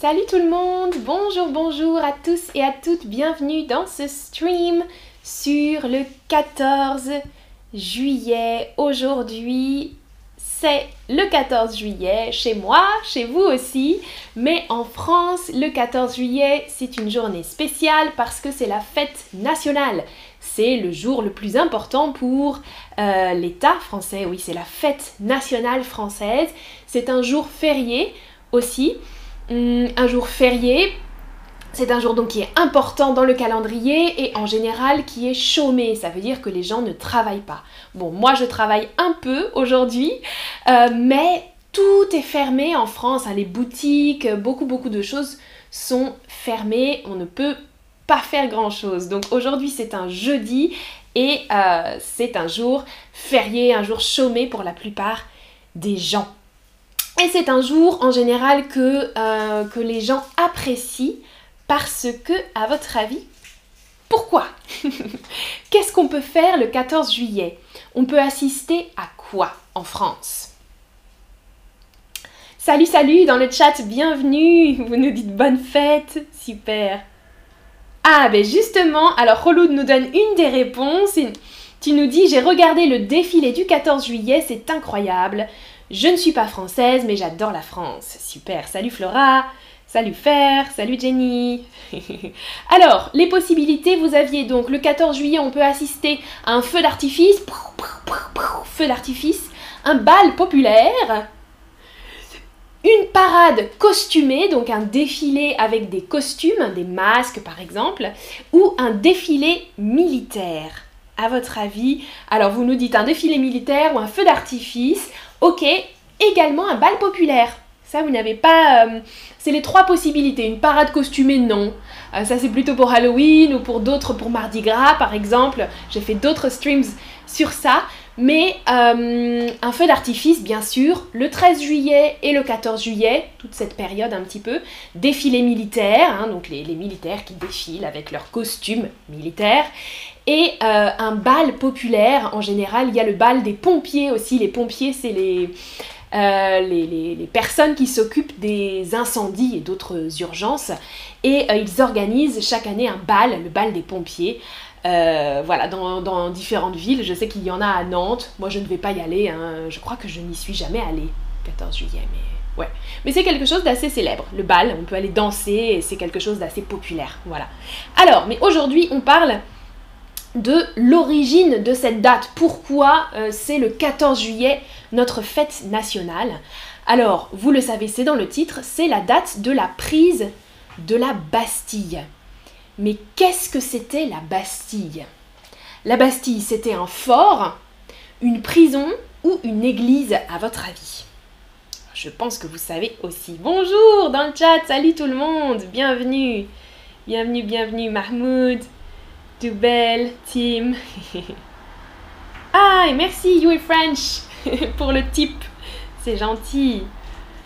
Salut tout le monde, bonjour, bonjour à tous et à toutes, bienvenue dans ce stream sur le 14 juillet. Aujourd'hui, c'est le 14 juillet chez moi, chez vous aussi, mais en France, le 14 juillet, c'est une journée spéciale parce que c'est la fête nationale. C'est le jour le plus important pour euh, l'État français, oui, c'est la fête nationale française. C'est un jour férié aussi, hum, un jour férié c'est un jour donc qui est important dans le calendrier et en général qui est chômé. Ça veut dire que les gens ne travaillent pas. Bon, moi je travaille un peu aujourd'hui, euh, mais tout est fermé en France. Hein. les boutiques, beaucoup beaucoup de choses sont fermées. On ne peut pas faire grand chose. Donc aujourd'hui c'est un jeudi et euh, c'est un jour férié, un jour chômé pour la plupart des gens. Et c'est un jour en général que, euh, que les gens apprécient parce que, à votre avis, pourquoi Qu'est-ce qu'on peut faire le 14 juillet? On peut assister à quoi en France? Salut, salut dans le chat, bienvenue. Vous nous dites bonne fête, super. Ah, ben justement, alors Roloud nous donne une des réponses. Tu nous dis J'ai regardé le défilé du 14 juillet, c'est incroyable. Je ne suis pas française, mais j'adore la France. Super, salut Flora Salut Fer, salut Jenny. Alors, les possibilités, vous aviez donc le 14 juillet, on peut assister à un feu d'artifice, feu d'artifice, un bal populaire, une parade costumée, donc un défilé avec des costumes, des masques par exemple, ou un défilé militaire. À votre avis, alors vous nous dites un défilé militaire ou un feu d'artifice, ok, également un bal populaire. Ça, vous n'avez pas. Euh, c'est les trois possibilités. Une parade costumée, non. Euh, ça, c'est plutôt pour Halloween ou pour d'autres, pour Mardi Gras, par exemple. J'ai fait d'autres streams sur ça. Mais euh, un feu d'artifice, bien sûr, le 13 juillet et le 14 juillet, toute cette période un petit peu, défilé militaire, hein, donc les, militaires qui défilent avec leurs costumes militaires, et un bal populaire, en général, il y a le bal des pompiers aussi. Les pompiers, c'est les, euh, les, personnes qui s'occupent des incendies et d'autres urgences. Et euh, ils organisent chaque année un bal, le bal des pompiers. Euh, voilà, dans, différentes villes. Je sais qu'il y en a à Nantes. Moi, je ne vais pas y aller. Hein. Je crois que je n'y suis jamais allée. 14 juillet, mais ouais. Mais c'est quelque chose d'assez célèbre. Le bal, on peut aller danser c'est quelque chose d'assez populaire. Voilà. Alors, mais aujourd'hui, on parle de l'origine de cette date. Pourquoi c'est le 14 juillet notre fête nationale? Alors, vous le savez, c'est dans le titre, c'est la date de la prise de la Bastille. Mais qu'est-ce que c'était la Bastille? La Bastille, c'était un fort, une prison ou une église, à votre avis? Je pense que vous savez aussi. Bonjour dans le chat, salut tout le monde, bienvenue. Bienvenue, bienvenue Mahmoud, Dubel, Tim. ah, merci, you French. pour le type. C'est gentil.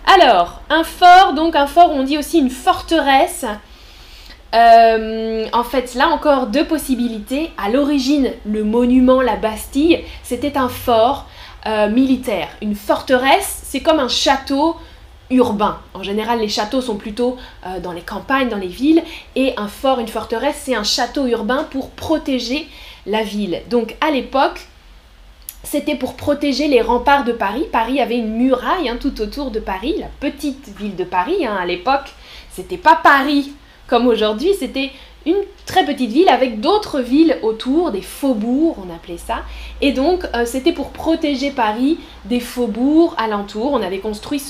Alors, un fort, donc un fort, on dit aussi une forteresse. Euh, en fait, là encore, deux possibilités. À l'origine, le monument, la Bastille, c'était un fort euh, militaire. Une forteresse, c'est comme un château urbain. En général, les châteaux sont plutôt euh, dans les campagnes, dans les villes. Et un fort, une forteresse, c'est un château urbain pour protéger la ville. Donc, à l'époque, c'était pour protéger les remparts de Paris. Paris avait une muraille hein, tout autour de Paris, la petite ville de Paris. Hein, à l'époque, c'était pas Paris comme aujourd'hui, c'était une très petite ville avec d'autres villes autour, des faubourgs, on appelait ça. Et donc, euh, c'était pour protéger Paris des faubourgs alentours. On avait construit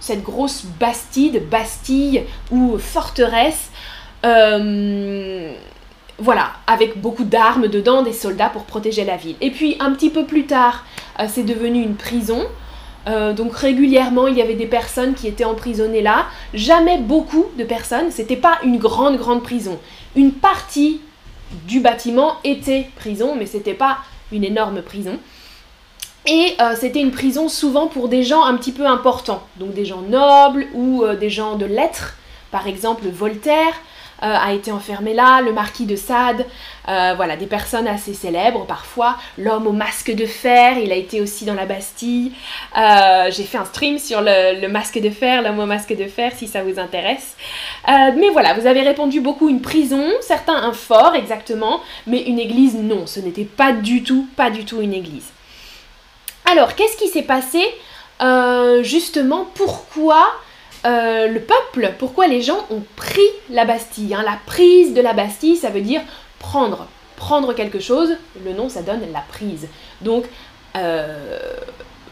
cette grosse bastide, bastille ou forteresse. Euh, voilà, avec beaucoup d'armes dedans, des soldats pour protéger la ville. Et puis un petit peu plus tard, euh, c'est devenu une prison. Donc régulièrement, il y avait des personnes qui étaient emprisonnées là. Jamais beaucoup de personnes. C'était pas une grande grande prison. Une partie du bâtiment était prison, mais c'était pas une énorme prison. Et euh, c'était une prison souvent pour des gens un petit peu importants, donc des gens nobles ou des gens de lettres, par exemple Voltaire, euh, a été enfermé là, le marquis de Sade, euh, voilà, des personnes assez célèbres parfois. L'homme au masque de fer, il a été aussi dans la Bastille. Euh, j'ai fait un stream sur le, masque de fer, l'homme au masque de fer, si ça vous intéresse. mais voilà, vous avez répondu beaucoup une prison, certains un fort exactement, mais une église non, ce n'était pas du tout, pas du tout une église. Alors, qu'est-ce qui s'est passé justement Pourquoi euh, le peuple, pourquoi les gens ont pris la Bastille. Hein. La prise de la Bastille, ça veut dire prendre. Prendre quelque chose, le nom ça donne la prise. Donc, euh,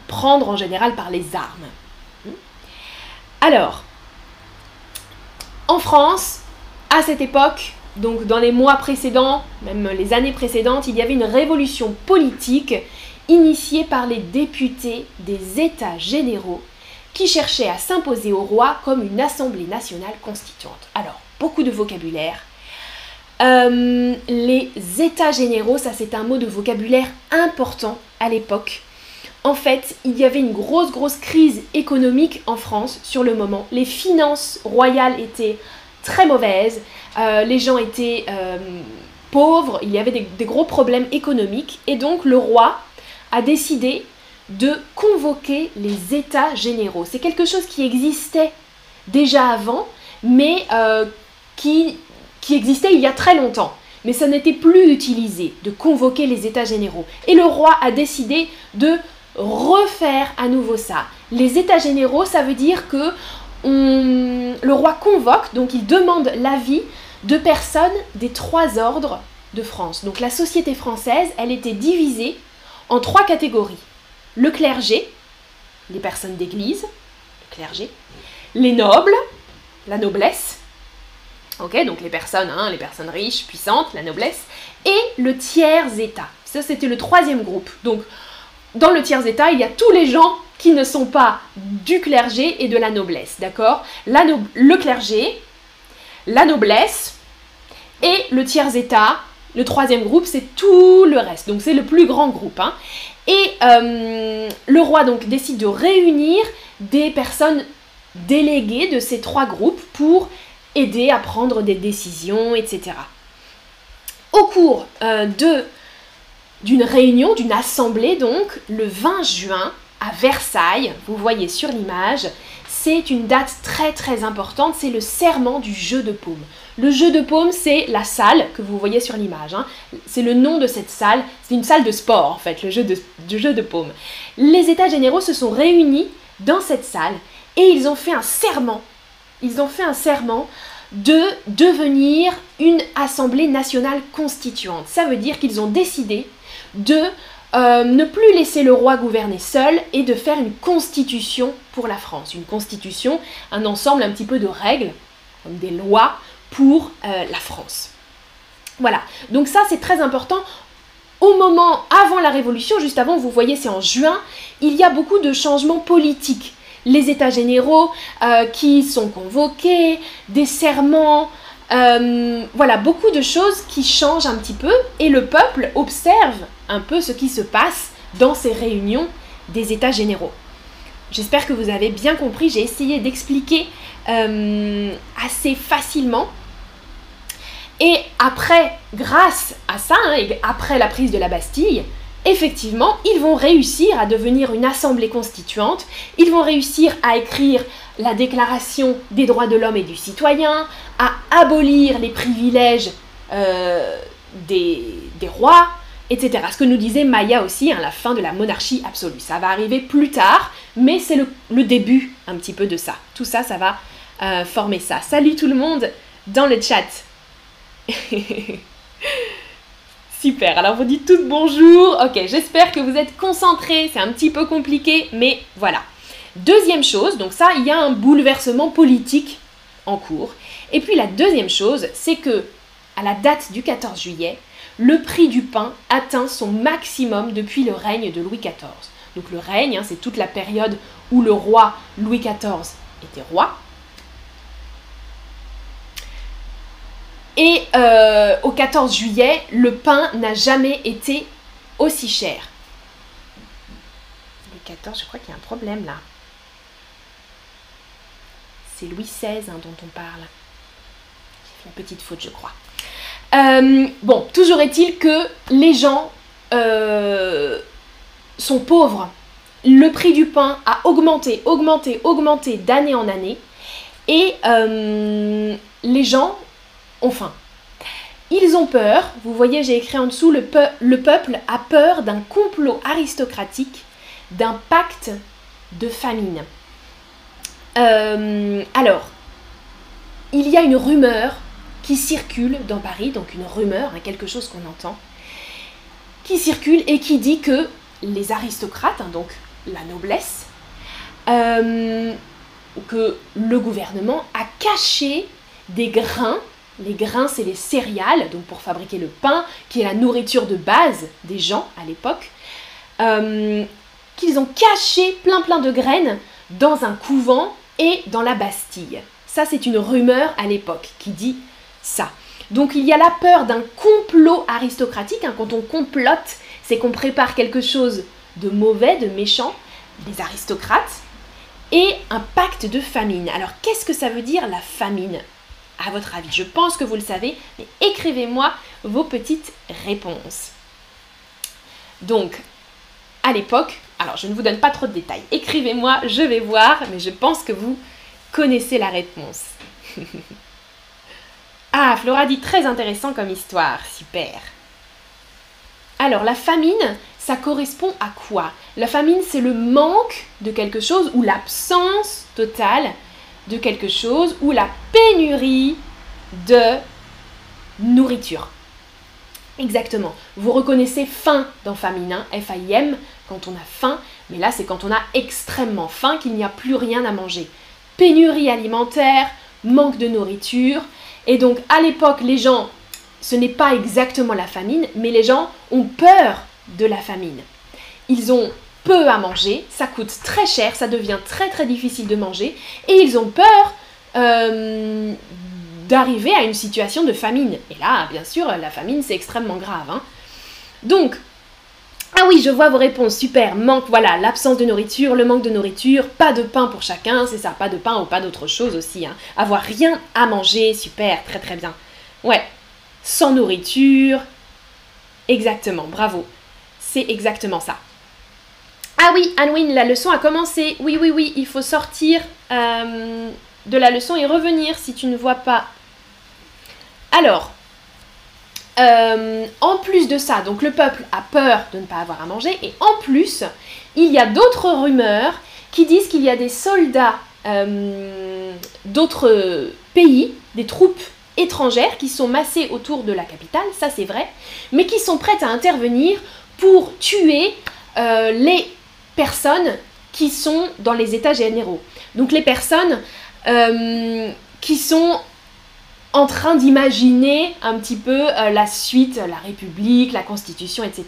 prendre en général par les armes. Hmm. Alors, en France, à cette époque, donc dans les mois précédents, même les années précédentes, il y avait une révolution politique initiée par les députés des États généraux qui cherchait à s'imposer au roi comme une assemblée nationale constituante. Alors, beaucoup de vocabulaire. Euh, les états généraux, ça c'est un mot de vocabulaire important à l'époque. En fait, il y avait une grosse, grosse crise économique en France sur le moment. Les finances royales étaient très mauvaises, euh, les gens étaient euh, pauvres, il y avait des gros problèmes économiques, et donc le roi a décidé de convoquer les États généraux. C'est quelque chose qui existait déjà avant, mais euh, qui, qui existait il y a très longtemps. Mais ça n'était plus utilisé de convoquer les États généraux. Et le roi a décidé de refaire à nouveau ça. Les États généraux, ça veut dire que le roi convoque, donc il demande l'avis de personnes des trois ordres de France. Donc la société française, elle était divisée en trois catégories le clergé, les personnes d'église, le clergé, les nobles, la noblesse, ok, donc les personnes, hein, les personnes riches, puissantes, la noblesse, et le tiers état. Ça, c'était le troisième groupe. Donc, dans le tiers état, il y a tous les gens qui ne sont pas du clergé et de la noblesse, d'accord? Le clergé, la noblesse et le tiers état. Le troisième groupe, c'est tout le reste. Donc, c'est le plus grand groupe. Hein. Et euh, le roi donc décide de réunir des personnes déléguées de ces trois groupes pour aider à prendre des décisions, etc. Au cours euh, d'une réunion, d'une assemblée donc, le 20 juin à Versailles, vous voyez sur l'image, c'est une date très très importante, c'est le serment du jeu de paume. Le jeu de paume, c'est la salle que vous voyez sur l'image. Hein. C'est le nom de cette salle. C'est une salle de sport, en fait, le jeu de, jeu de paume. Les États généraux se sont réunis dans cette salle et ils ont fait un serment. Ils ont fait un serment de devenir une assemblée nationale constituante. Ça veut dire qu'ils ont décidé de euh, ne plus laisser le roi gouverner seul et de faire une constitution pour la France. Une constitution, un ensemble un petit peu de règles, comme des lois pour euh, la France. Voilà, donc ça c'est très important. Au moment avant la Révolution, juste avant, vous voyez c'est en juin, il y a beaucoup de changements politiques. Les États généraux euh, qui sont convoqués, des serments, euh, voilà, beaucoup de choses qui changent un petit peu et le peuple observe un peu ce qui se passe dans ces réunions des États généraux. J'espère que vous avez bien compris, j'ai essayé d'expliquer assez facilement et après, grâce à ça, hein, après la prise de la Bastille, effectivement, ils vont réussir à devenir une assemblée constituante, ils vont réussir à écrire la Déclaration des droits de l'homme et du citoyen, à abolir les privilèges euh, des, rois, etc. Ce que nous disait Maya aussi, hein, la fin de la monarchie absolue. Ça va arriver plus tard, mais c'est le, début un petit peu de ça. Tout ça, ça va euh, former ça. Salut tout le monde dans le chat. Super, alors vous dites toutes bonjour. Ok, j'espère que vous êtes concentrés. C'est un petit peu compliqué, mais voilà. Deuxième chose, donc ça, il y a un bouleversement politique en cours. Et puis la deuxième chose, c'est que à la date du 14 juillet, le prix du pain atteint son maximum depuis le règne de Louis XIV. Donc le règne, hein, c'est toute la période où le roi Louis XIV était roi. Et euh, au 14 juillet, le pain n'a jamais été aussi cher. Le 14, je crois qu'il y a un problème là. C'est Louis XVI hein, dont on parle. J'ai Une petite faute, je crois. Euh, bon, toujours est-il que les gens euh, sont pauvres. Le prix du pain a augmenté, augmenté, augmenté d'année en année. Et les gens faim. Ils ont peur, vous voyez j'ai écrit en dessous, le, le peuple a peur d'un complot aristocratique, d'un pacte de famine. alors, il y a une rumeur qui circule dans Paris, donc une rumeur, hein, quelque chose qu'on entend, qui circule et qui dit que les aristocrates, hein, donc la noblesse, euh, que le gouvernement a caché des grains. Les grains, c'est les céréales, donc pour fabriquer le pain, qui est la nourriture de base des gens à l'époque. Euh, qu'ils ont caché plein plein de graines dans un couvent et dans la Bastille. Ça, c'est une rumeur à l'époque qui dit ça. Donc il y a la peur d'un complot aristocratique. Hein. Quand on complote, c'est qu'on prépare quelque chose de mauvais, de méchant, des aristocrates, et un pacte de famine. Alors qu'est-ce que ça veut dire la famine? À votre avis, je pense que vous le savez, mais écrivez-moi vos petites réponses. Donc, à l'époque, alors je ne vous donne pas trop de détails, écrivez-moi, je vais voir, mais je pense que vous connaissez la réponse. Ah, Flora dit très intéressant comme histoire, super. Alors, la famine, ça correspond à quoi? La famine, c'est le manque de quelque chose ou l'absence totale de quelque chose ou la pénurie de nourriture. Exactement. Vous reconnaissez faim dans famine, F-A-I-M, quand on a faim, mais là c'est quand on a extrêmement faim qu'il n'y a plus rien à manger. Pénurie alimentaire, manque de nourriture, et donc à l'époque, les gens, ce n'est pas exactement la famine, mais les gens ont peur de la famine. Ils ont peu à manger, ça coûte très cher, ça devient très très difficile de manger, et ils ont peur euh, d'arriver à une situation de famine. Et là, bien sûr, la famine, c'est extrêmement grave. Hein. Donc, ah oui, je vois vos réponses, super. Manque, voilà, l'absence de nourriture, le manque de nourriture, pas de pain pour chacun, c'est ça, pas de pain ou pas d'autre chose aussi. Hein. Avoir rien à manger, super, très très bien. Ouais, sans nourriture, exactement, bravo. C'est exactement ça. Ah oui, Anwin, la leçon a commencé. Oui, oui, oui, il faut sortir euh, de la leçon et revenir si tu ne vois pas. Alors, euh, en plus de ça, donc le peuple a peur de ne pas avoir à manger, et en plus, il y a d'autres rumeurs qui disent qu'il y a des soldats euh, d'autres pays, des troupes étrangères qui sont massées autour de la capitale, ça c'est vrai, mais qui sont prêtes à intervenir pour tuer les personnes qui sont dans les états généraux. Donc les personnes qui sont en train d'imaginer un petit peu euh, la suite, la République, la Constitution, etc.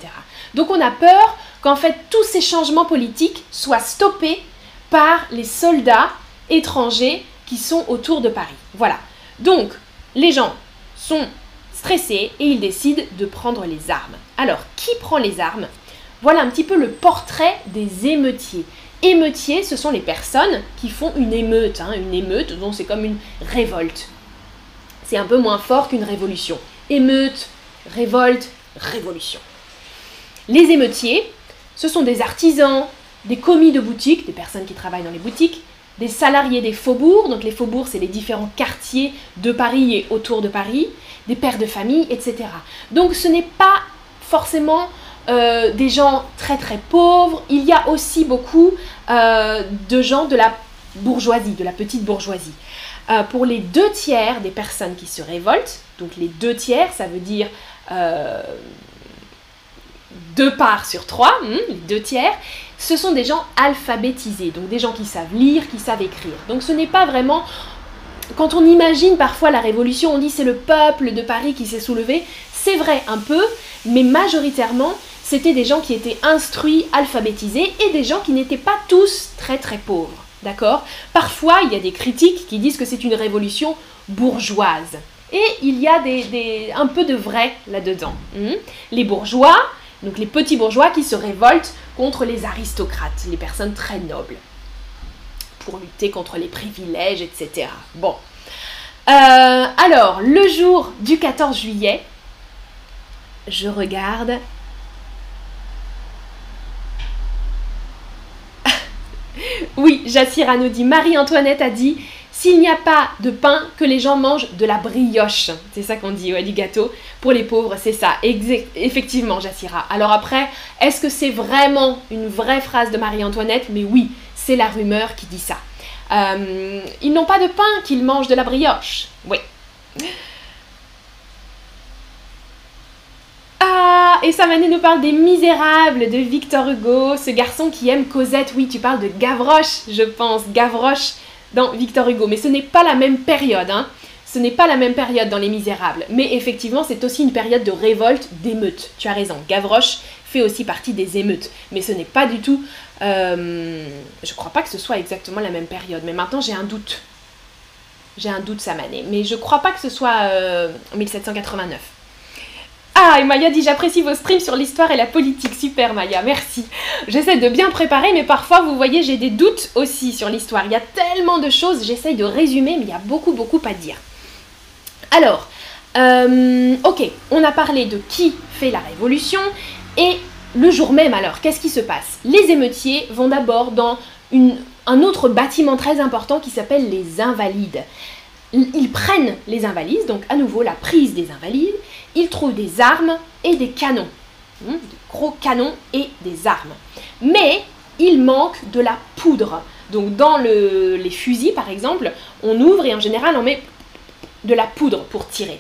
Donc on a peur qu'en fait tous ces changements politiques soient stoppés par les soldats étrangers qui sont autour de Paris. Voilà. Donc les gens sont stressés et ils décident de prendre les armes. Alors qui prend les armes? Voilà un petit peu le portrait des émeutiers. Émeutiers, ce sont les personnes qui font une émeute. Hein. Une émeute, donc c'est comme une révolte c'est un peu moins fort qu'une révolution. Émeute, révolte, révolution. Les émeutiers, ce sont des artisans, des commis de boutique, des personnes qui travaillent dans les boutiques, des salariés des faubourgs, donc les faubourgs, c'est les différents quartiers de Paris et autour de Paris, des pères de famille, etc. Donc ce n'est pas forcément euh, des gens très très pauvres, il y a aussi beaucoup euh, de gens de la bourgeoisie, de la petite bourgeoisie. Euh, pour les deux tiers des personnes qui se révoltent, donc les deux tiers, ça veut dire deux parts sur trois, hmm, deux tiers, ce sont des gens alphabétisés, donc des gens qui savent lire, qui savent écrire. Donc ce n'est pas vraiment... Quand on imagine parfois la révolution, on dit c'est le peuple de Paris qui s'est soulevé. C'est vrai un peu, mais majoritairement, c'était des gens qui étaient instruits, alphabétisés, et des gens qui n'étaient pas tous très très pauvres. D'accord? Parfois, il y a des critiques qui disent que c'est une révolution bourgeoise. Et il y a un peu de vrai là-dedans. Hmm? les bourgeois, donc les petits bourgeois qui se révoltent contre les aristocrates, les personnes très nobles, pour lutter contre les privilèges, etc. Bon. Euh, alors, le jour du 14 juillet, je regarde. Oui, Jassira nous dit, Marie-Antoinette a dit, s'il n'y a pas de pain, que les gens mangent de la brioche. C'est ça qu'on dit, ouais, du gâteau. Pour les pauvres, c'est ça. effectivement, Jassira. Alors après, est-ce que c'est vraiment une vraie phrase de Marie-Antoinette? Mais oui, c'est la rumeur qui dit ça. Euh, ils n'ont pas de pain, qu'ils mangent de la brioche. Oui. Ah, et Samané nous parle des Misérables de Victor Hugo, ce garçon qui aime Cosette. Oui, tu parles de Gavroche, je pense. Gavroche dans Victor Hugo. Mais ce n'est pas la même période, hein. Ce n'est pas la même période dans Les Misérables. Mais effectivement, c'est aussi une période de révolte, d'émeute. Tu as raison. Gavroche fait aussi partie des émeutes. Mais ce n'est pas du tout. Euh, je crois pas que ce soit exactement la même période. Mais maintenant, j'ai un doute. J'ai un doute, Samané. Mais je crois pas que ce soit euh, 1789. Ah, et Maya dit j'apprécie vos streams sur l'histoire et la politique. Super Maya, merci. J'essaie de bien préparer, mais parfois vous voyez j'ai des doutes aussi sur l'histoire. Il y a tellement de choses, j'essaye de résumer, mais il y a beaucoup beaucoup à dire. Alors, euh, ok, on a parlé de qui fait la révolution et le jour même alors, qu'est-ce qui se passe? Les émeutiers vont d'abord dans un autre bâtiment très important qui s'appelle les Invalides. Ils prennent les Invalides, donc à nouveau la prise des Invalides, ils trouvent des armes et des canons. Hmm, gros canons et des armes. Mais il manque de la poudre. Donc dans les fusils, par exemple, on ouvre et en général on met de la poudre pour tirer.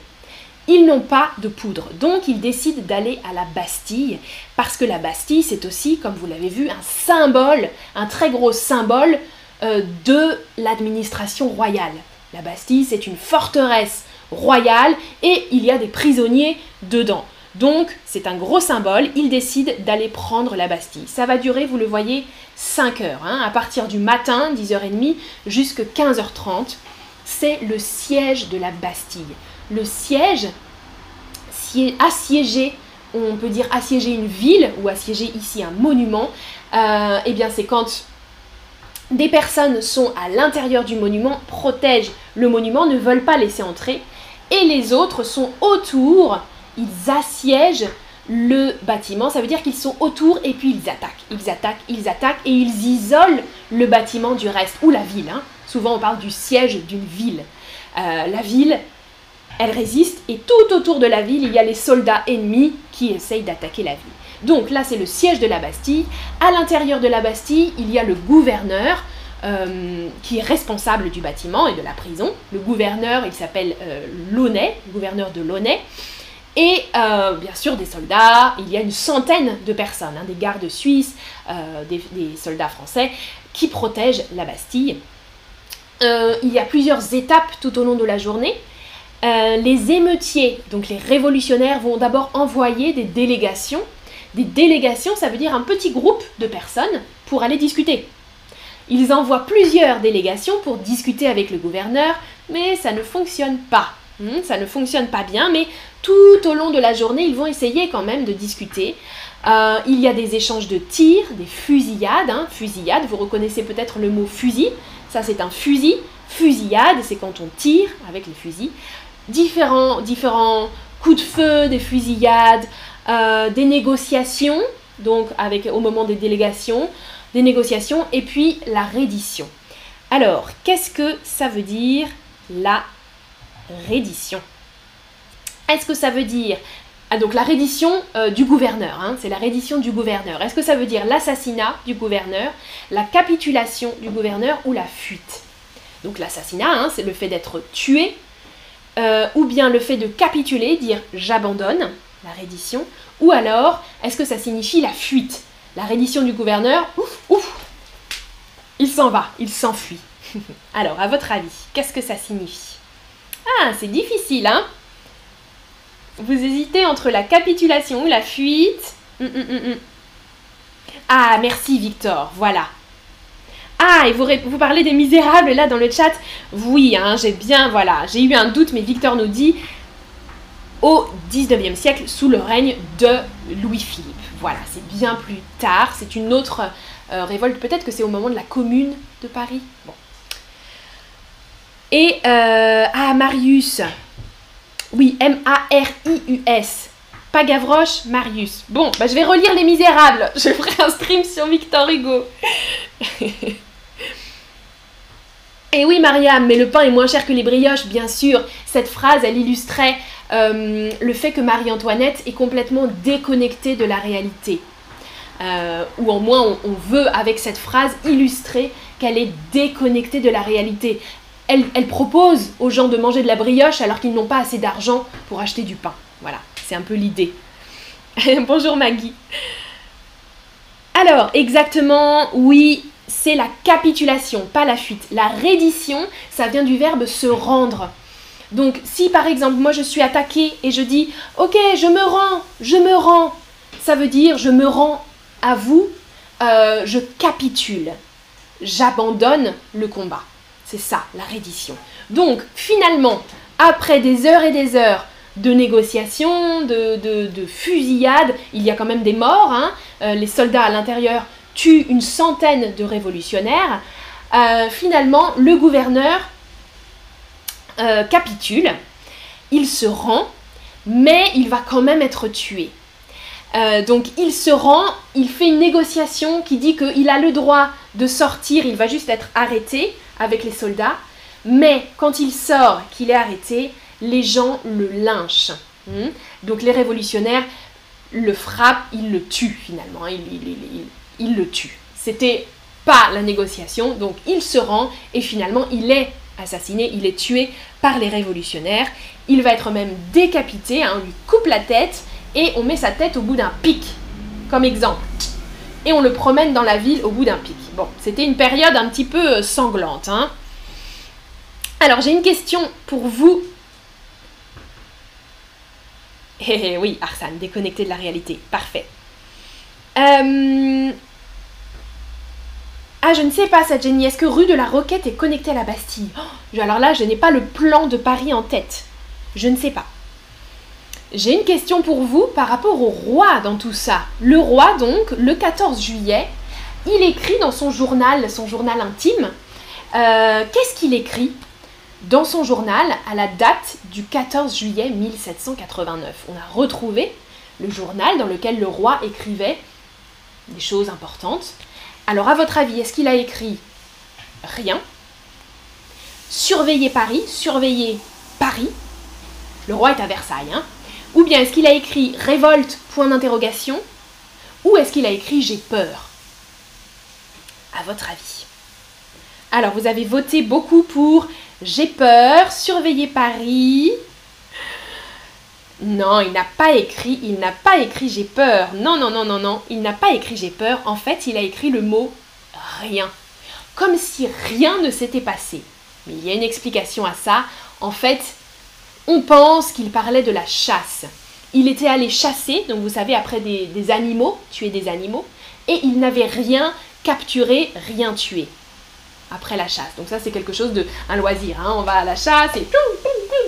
Ils n'ont pas de poudre, donc ils décident d'aller à la Bastille, parce que la Bastille, c'est aussi, comme vous l'avez vu, un symbole, un très gros symbole euh, de l'administration royale. La Bastille, c'est une forteresse royale et il y a des prisonniers dedans. Donc c'est un gros symbole, ils décident d'aller prendre la Bastille. Ça va durer, vous le voyez, 5 heures, hein, à partir du matin, 10h30, jusqu'à 15h30. C'est le siège de la Bastille. Le siège, assiéger, on peut dire assiéger une ville ou assiéger ici un monument, euh, eh bien c'est quand des personnes sont à l'intérieur du monument, protègent le monument, ne veulent pas laisser entrer, et les autres sont autour, ils assiègent le bâtiment, ça veut dire qu'ils sont autour et puis ils attaquent, ils attaquent, ils attaquent et ils isolent le bâtiment du reste, ou la ville. Hein. Souvent on parle du siège d'une ville. Euh, la ville, elle résiste et tout autour de la ville, il y a les soldats ennemis qui essayent d'attaquer la ville. Donc là, c'est le siège de la Bastille. À l'intérieur de la Bastille, il y a le gouverneur, euh, qui est responsable du bâtiment et de la prison. Le gouverneur, il s'appelle euh, Launay, gouverneur de Launay. Et euh, bien sûr des soldats, il y a une centaine de personnes, hein, des gardes suisses, des, soldats français, qui protègent la Bastille. il y a plusieurs étapes tout au long de la journée. les émeutiers, donc les révolutionnaires, vont d'abord envoyer des délégations. Des délégations, ça veut dire un petit groupe de personnes pour aller discuter. Ils envoient plusieurs délégations pour discuter avec le gouverneur, mais ça ne fonctionne pas. Hmm, ça ne fonctionne pas bien, mais tout au long de la journée, ils vont essayer quand même de discuter. Euh, il y a des échanges de tirs, des fusillades. Hein, fusillade, vous reconnaissez peut-être le mot fusil. Ça, c'est un fusil. Fusillade, c'est quand on tire avec les fusils. Différents, différents coups de feu, des fusillades, euh, des négociations, donc avec, au moment des délégations des négociations et puis la reddition. Alors, qu'est-ce que ça veut dire la reddition? Est-ce que ça veut dire ah, donc la reddition euh, du gouverneur, hein, c'est la reddition du gouverneur. Est-ce que ça veut dire l'assassinat du gouverneur, la capitulation du gouverneur ou la fuite? Donc l'assassinat, hein, c'est le fait d'être tué, euh, ou bien le fait de capituler, dire j'abandonne, la reddition, ou alors est-ce que ça signifie la fuite? La reddition du gouverneur, ouf, ouf, il s'en va, il s'enfuit. Alors, à votre avis, qu'est-ce que ça signifie? Ah, c'est difficile, hein? Vous hésitez entre la capitulation ou la fuite. Hum, hum, hum, Ah, merci Victor, voilà. Ah, et vous, vous parlez des misérables là dans le chat. Oui, hein, j'ai bien, voilà, j'ai eu un doute, mais Victor nous dit au 19e siècle, sous le règne de Louis-Philippe. Voilà, c'est bien plus tard, c'est une autre euh, révolte, peut-être que c'est au moment de la commune de Paris. Bon. Et, euh, ah, Marius. Oui, M-A-R-I-U-S. Pas Gavroche, Marius. Bon, bah, je vais relire Les Misérables. Je ferai un stream sur Victor Hugo. Et oui, Mariam, mais le pain est moins cher que les brioches, bien sûr. Cette phrase, elle illustrait euh, le fait que Marie-Antoinette est complètement déconnectée de la réalité. Euh, ou en moins, on, veut, avec cette phrase, illustrer qu'elle est déconnectée de la réalité. Elle, elle propose aux gens de manger de la brioche alors qu'ils n'ont pas assez d'argent pour acheter du pain. Voilà, c'est un peu l'idée. Bonjour Maggie. Alors, exactement, oui, c'est la capitulation, pas la fuite. La reddition, ça vient du verbe se rendre. Donc si par exemple moi je suis attaqué et je dis ok je me rends, je me rends, ça veut dire je me rends à vous, euh, je capitule, j'abandonne le combat. C'est ça la reddition. Donc finalement, après des heures et des heures de négociations, de, de, fusillades, il y a quand même des morts, hein. euh, les soldats à l'intérieur tue une centaine de révolutionnaires, euh, finalement, le gouverneur euh, capitule, il se rend, mais il va quand même être tué. Euh, donc il se rend, il fait une négociation qui dit qu'il a le droit de sortir, il va juste être arrêté avec les soldats, mais quand il sort, qu'il est arrêté, les gens le lynchent. Hmm? Donc les révolutionnaires le frappent, ils le tuent finalement, il, il le tue. C'était pas la négociation, donc il se rend et finalement il est assassiné, il est tué par les révolutionnaires. Il va être même décapité, hein, on lui coupe la tête et on met sa tête au bout d'un pic, comme exemple. Et on le promène dans la ville au bout d'un pic. Bon, c'était une période un petit peu euh, sanglante. Hein. Alors j'ai une question pour vous. Eh, eh oui, Arsane, déconnecté de la réalité. Parfait. Euh, ah, je ne sais pas, ça. Est-ce que rue de la Roquette est connectée à la Bastille? Oh, Alors là, je n'ai pas le plan de Paris en tête. Je ne sais pas. J'ai une question pour vous par rapport au roi dans tout ça. Le roi, donc, le 14 juillet, il écrit dans son journal, son journal intime, euh, qu'est-ce qu'il écrit dans son journal à la date du 14 juillet 1789 On a retrouvé le journal dans lequel le roi écrivait des choses importantes. Alors, à votre avis, est-ce qu'il a écrit rien? Surveiller Paris, surveiller Paris. Le roi est à Versailles, hein. Ou bien est-ce qu'il a écrit révolte, point d'interrogation? Ou est-ce qu'il a écrit j'ai peur? À votre avis. Alors, vous avez voté beaucoup pour j'ai peur, surveiller Paris, non, il n'a pas écrit, il n'a pas écrit j'ai peur. Non, non, non, non, non, il n'a pas écrit j'ai peur. En fait, il a écrit le mot rien. Comme si rien ne s'était passé. Mais il y a une explication à ça. En fait, on pense qu'il parlait de la chasse. Il était allé chasser, donc vous savez, après des, des animaux, tuer des animaux, et il n'avait rien capturé, rien tué après la chasse. Donc ça c'est quelque chose de un loisir. Hein. On va à la chasse et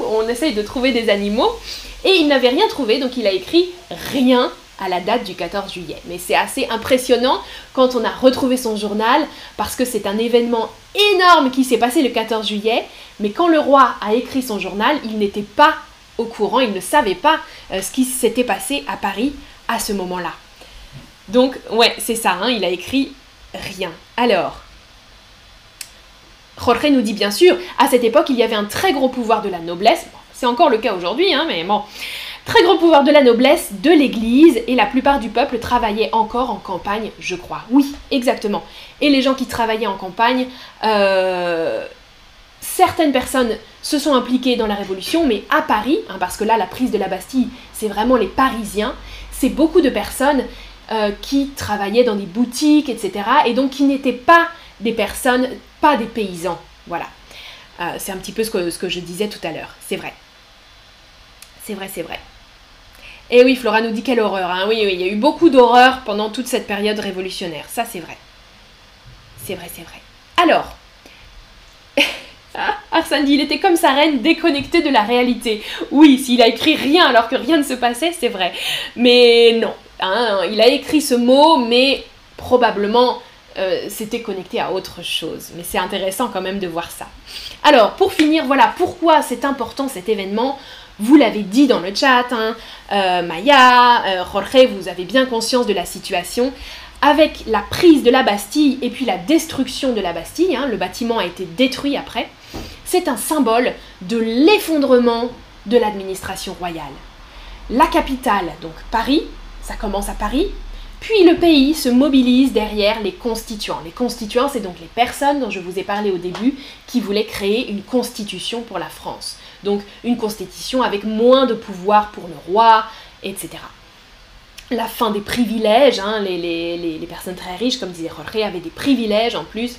on essaye de trouver des animaux. Et il n'avait rien trouvé, donc il a écrit rien à la date du 14 juillet. Mais c'est assez impressionnant quand on a retrouvé son journal, parce que c'est un événement énorme qui s'est passé le 14 juillet, mais quand le roi a écrit son journal, il n'était pas au courant, il ne savait pas euh, ce qui s'était passé à Paris à ce moment-là. Donc, ouais, c'est ça, hein, il a écrit rien. Alors, Jorge nous dit bien sûr, à cette époque, il y avait un très gros pouvoir de la noblesse, c'est encore le cas aujourd'hui, hein, mais bon. Très gros pouvoir de la noblesse, de l'Église, et la plupart du peuple travaillait encore en campagne, je crois. Oui, exactement. Et les gens qui travaillaient en campagne, euh, certaines personnes se sont impliquées dans la Révolution, mais à Paris, hein, parce que là, la prise de la Bastille, c'est vraiment les Parisiens, c'est beaucoup de personnes euh, qui travaillaient dans des boutiques, etc., et donc qui n'étaient pas des personnes, pas des paysans. Voilà. Euh, c'est un petit peu ce que, ce que je disais tout à l'heure, c'est vrai. C'est vrai, c'est vrai. Et eh oui, Flora nous dit quelle horreur. Hein. Oui, oui, il y a eu beaucoup d'horreur pendant toute cette période révolutionnaire. Ça, c'est vrai. C'est vrai, c'est vrai. Alors, ah, Arsène il était comme sa reine déconnecté de la réalité. Oui, s'il a écrit rien alors que rien ne se passait, c'est vrai. Mais non, hein, il a écrit ce mot, mais probablement euh, c'était connecté à autre chose. Mais c'est intéressant quand même de voir ça. Alors, pour finir, voilà pourquoi c'est important cet événement. Vous l'avez dit dans le chat, hein, euh, Maya, euh, Jorge, vous avez bien conscience de la situation. Avec la prise de la Bastille et puis la destruction de la Bastille, hein, le bâtiment a été détruit après, c'est un symbole de l'effondrement de l'administration royale. La capitale, donc Paris, ça commence à Paris, puis le pays se mobilise derrière les constituants. Les constituants, c'est donc les personnes dont je vous ai parlé au début qui voulaient créer une constitution pour la France. Donc une constitution avec moins de pouvoir pour le roi, etc. La fin des privilèges, hein, les, personnes très riches, comme disait Jorge, avaient des privilèges en plus.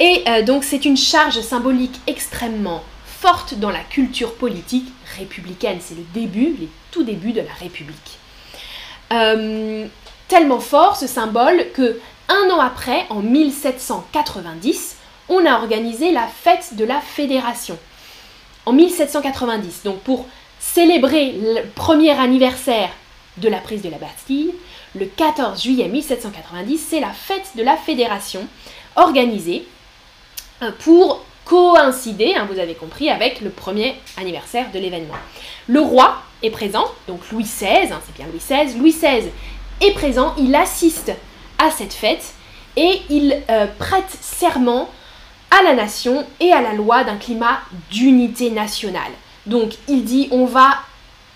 Et euh, donc c'est une charge symbolique extrêmement forte dans la culture politique républicaine. C'est le début, les tout débuts de la République. Euh, tellement fort ce symbole que un an après, en 1790, on a organisé la fête de la Fédération. En 1790, donc pour célébrer le premier anniversaire de la prise de la Bastille, le 14 juillet 1790, c'est la fête de la Fédération organisée euh, pour coïncider, hein, vous avez compris, avec le premier anniversaire de l'événement. Le roi est présent, donc Louis XVI, hein, c'est bien Louis XVI, Louis XVI est présent, il assiste à cette fête et il euh, prête serment à la nation et à la loi d'un climat d'unité nationale. Donc il dit on va,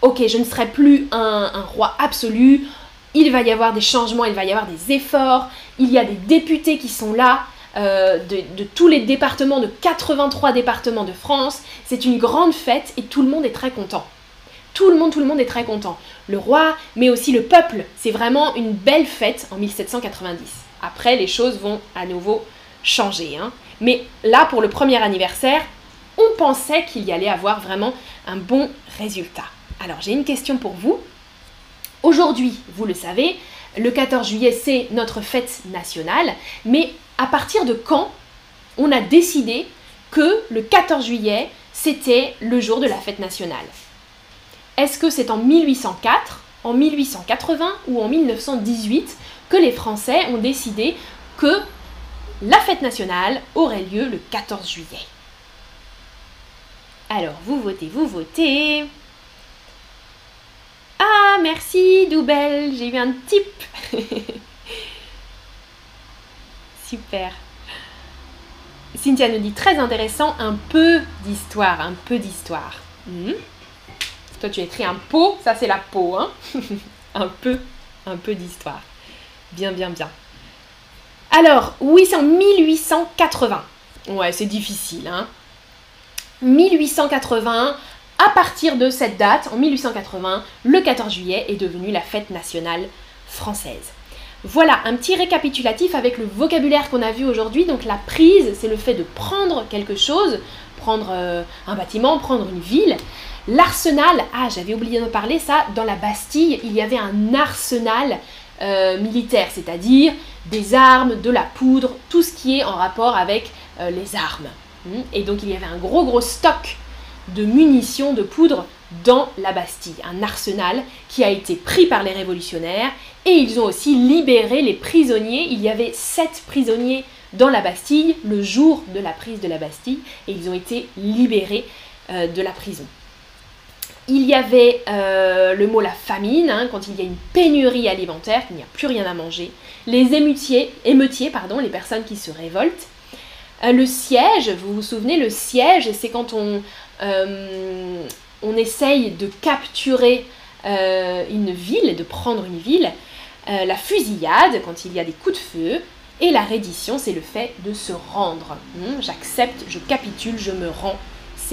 ok, je ne serai plus un, roi absolu, il va y avoir des changements, il va y avoir des efforts, il y a des députés qui sont là, euh, de, de, tous les départements, de 83 départements de France. C'est une grande fête et tout le monde est très content. Tout le monde, tout le monde est très content. Le roi, mais aussi le peuple. C'est vraiment une belle fête en 1790. Après, les choses vont à nouveau changer. Hein. Mais là, pour le premier anniversaire, on pensait qu'il y allait avoir vraiment un bon résultat. Alors, j'ai une question pour vous. Aujourd'hui, vous le savez, le 14 juillet, c'est notre fête nationale. Mais à partir de quand on a décidé que le 14 juillet, c'était le jour de la fête nationale? Est-ce que c'est en 1804, en 1880 ou en 1918 que les Français ont décidé que la fête nationale aurait lieu le 14 juillet Alors, vous votez, vous votez. Ah, merci Doubel, j'ai eu un type. Super. Cynthia nous dit très intéressant, un peu d'histoire, un peu d'histoire. Hmm tu as écrit un pot, ça c'est la peau, hein Un peu, un peu d'histoire. Bien, bien, bien. Alors, oui, c'est en 1880. Ouais, c'est difficile, hein 1880, à partir de cette date, en 1880, le 14 juillet est devenu la fête nationale française. Voilà un petit récapitulatif avec le vocabulaire qu'on a vu aujourd'hui. Donc la prise, c'est le fait de prendre quelque chose, prendre euh, un bâtiment, prendre une ville. L'arsenal, ah j'avais oublié de parler ça, dans la Bastille, il y avait un arsenal euh, militaire, c'est-à-dire des armes, de la poudre, tout ce qui est en rapport avec euh, les armes. Hmm? Et donc il y avait un gros gros stock de munitions, de poudre dans la Bastille, un arsenal qui a été pris par les révolutionnaires et ils ont aussi libéré les prisonniers. Il y avait sept prisonniers dans la Bastille le jour de la prise de la Bastille et ils ont été libérés euh, de la prison. Il y avait euh, le mot la famine, hein, quand il y a une pénurie alimentaire, qu'il n'y a plus rien à manger. Les émeutiers, émeutiers, pardon, les personnes qui se révoltent. Euh, le siège, vous vous souvenez, le siège, c'est quand on, euh, essaye de capturer une ville, de prendre une ville. la fusillade, quand il y a des coups de feu. Et la reddition, c'est le fait de se rendre. Hmm, j'accepte, je capitule, je me rends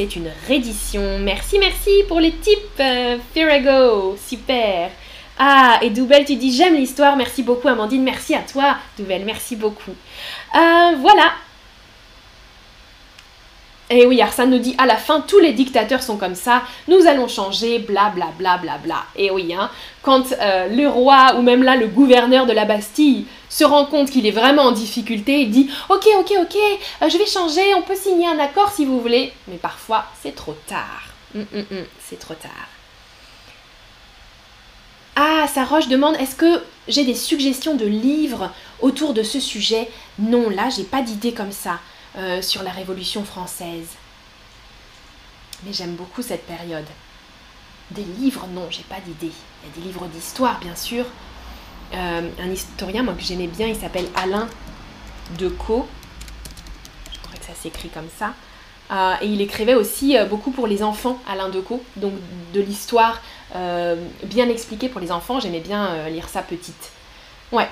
c'est une reddition. Merci, merci pour les tips, euh, Firago, super. Ah, et Doubel, tu dis j'aime l'histoire, merci beaucoup Amandine, merci à toi Doubel, merci beaucoup. Euh, voilà, et oui, Arsène nous dit à la fin, tous les dictateurs sont comme ça, nous allons changer, bla bla bla bla bla. Et oui, hein, quand euh, le roi ou même là le gouverneur de la Bastille se rend compte qu'il est vraiment en difficulté, il dit Ok, ok, ok, euh, je vais changer, on peut signer un accord si vous voulez. Mais parfois, c'est trop tard. Hum, hum, hum, c'est trop tard. Ah, Saroche demande Est-ce que j'ai des suggestions de livres autour de ce sujet? Non, là, j'ai pas d'idée comme ça euh, sur la Révolution française. Mais j'aime beaucoup cette période. Des livres, non, j'ai pas d'idée. Il y a des livres d'histoire, bien sûr. Euh, un historien, moi, que j'aimais bien, il s'appelle Alain Decaux. Je crois que ça s'écrit comme ça. Euh, et il écrivait aussi beaucoup pour les enfants, Alain Decaux, donc de l'histoire bien expliquée pour les enfants. J'aimais bien lire ça petite. Ouais.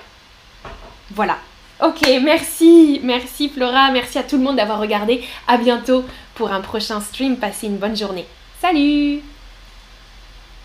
Voilà. Ok, merci, merci Flora, merci à tout le monde d'avoir regardé. À bientôt pour un prochain stream. Passez une bonne journée. Salut